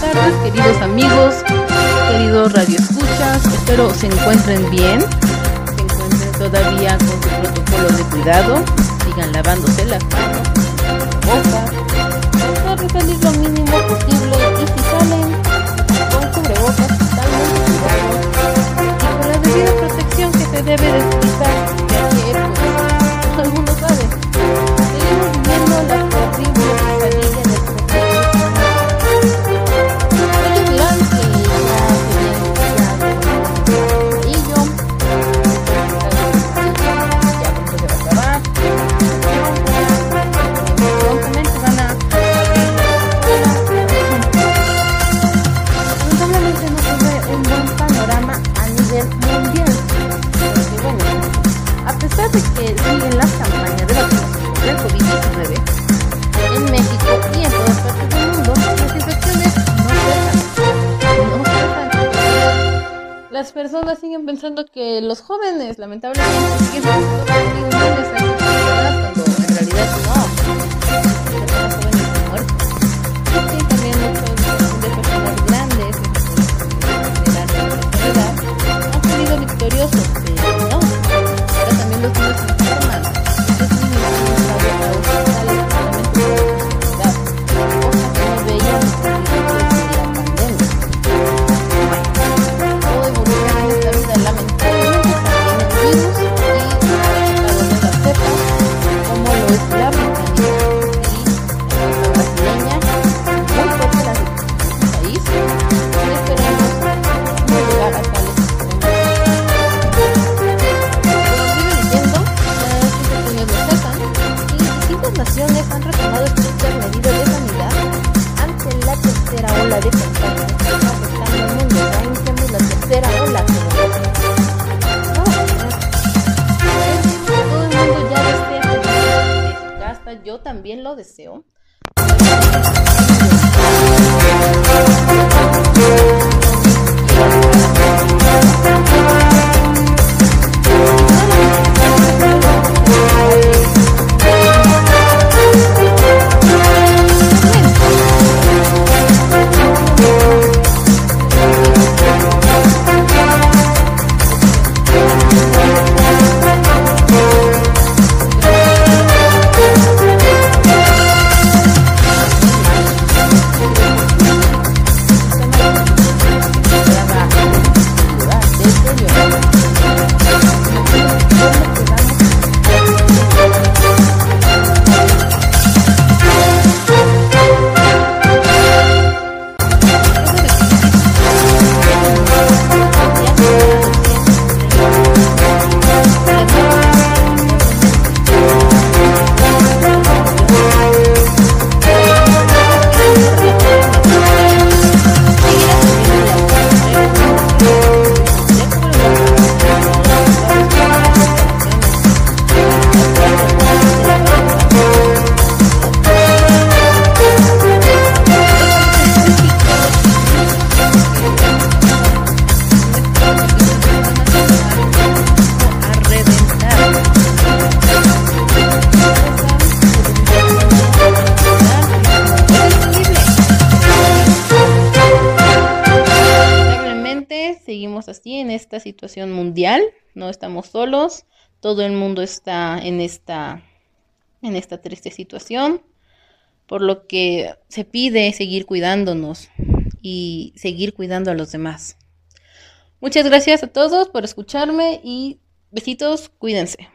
buenas tardes, queridos amigos, queridos radioescuchas. Espero se encuentren bien, se encuentren todavía con su protocolo de cuidado, sigan lavándose las manos, bocas, tratar de salir lo mínimo posible y si salen con cubrebocas totalmente cuidados y con la debida protección que se debe de a pesar de que siguen las campañas de vacunación contra el COVID-19 en México y en todas partes del mundo, las infecciones no cesan. No. Las personas siguen pensando que los jóvenes, lamentablemente, siguen pensando que también lo deseo. Así en esta situación mundial, no estamos solos, todo el mundo está en esta en esta triste situación, por lo que se pide seguir cuidándonos y seguir cuidando a los demás. Muchas gracias a todos por escucharme y besitos, cuídense.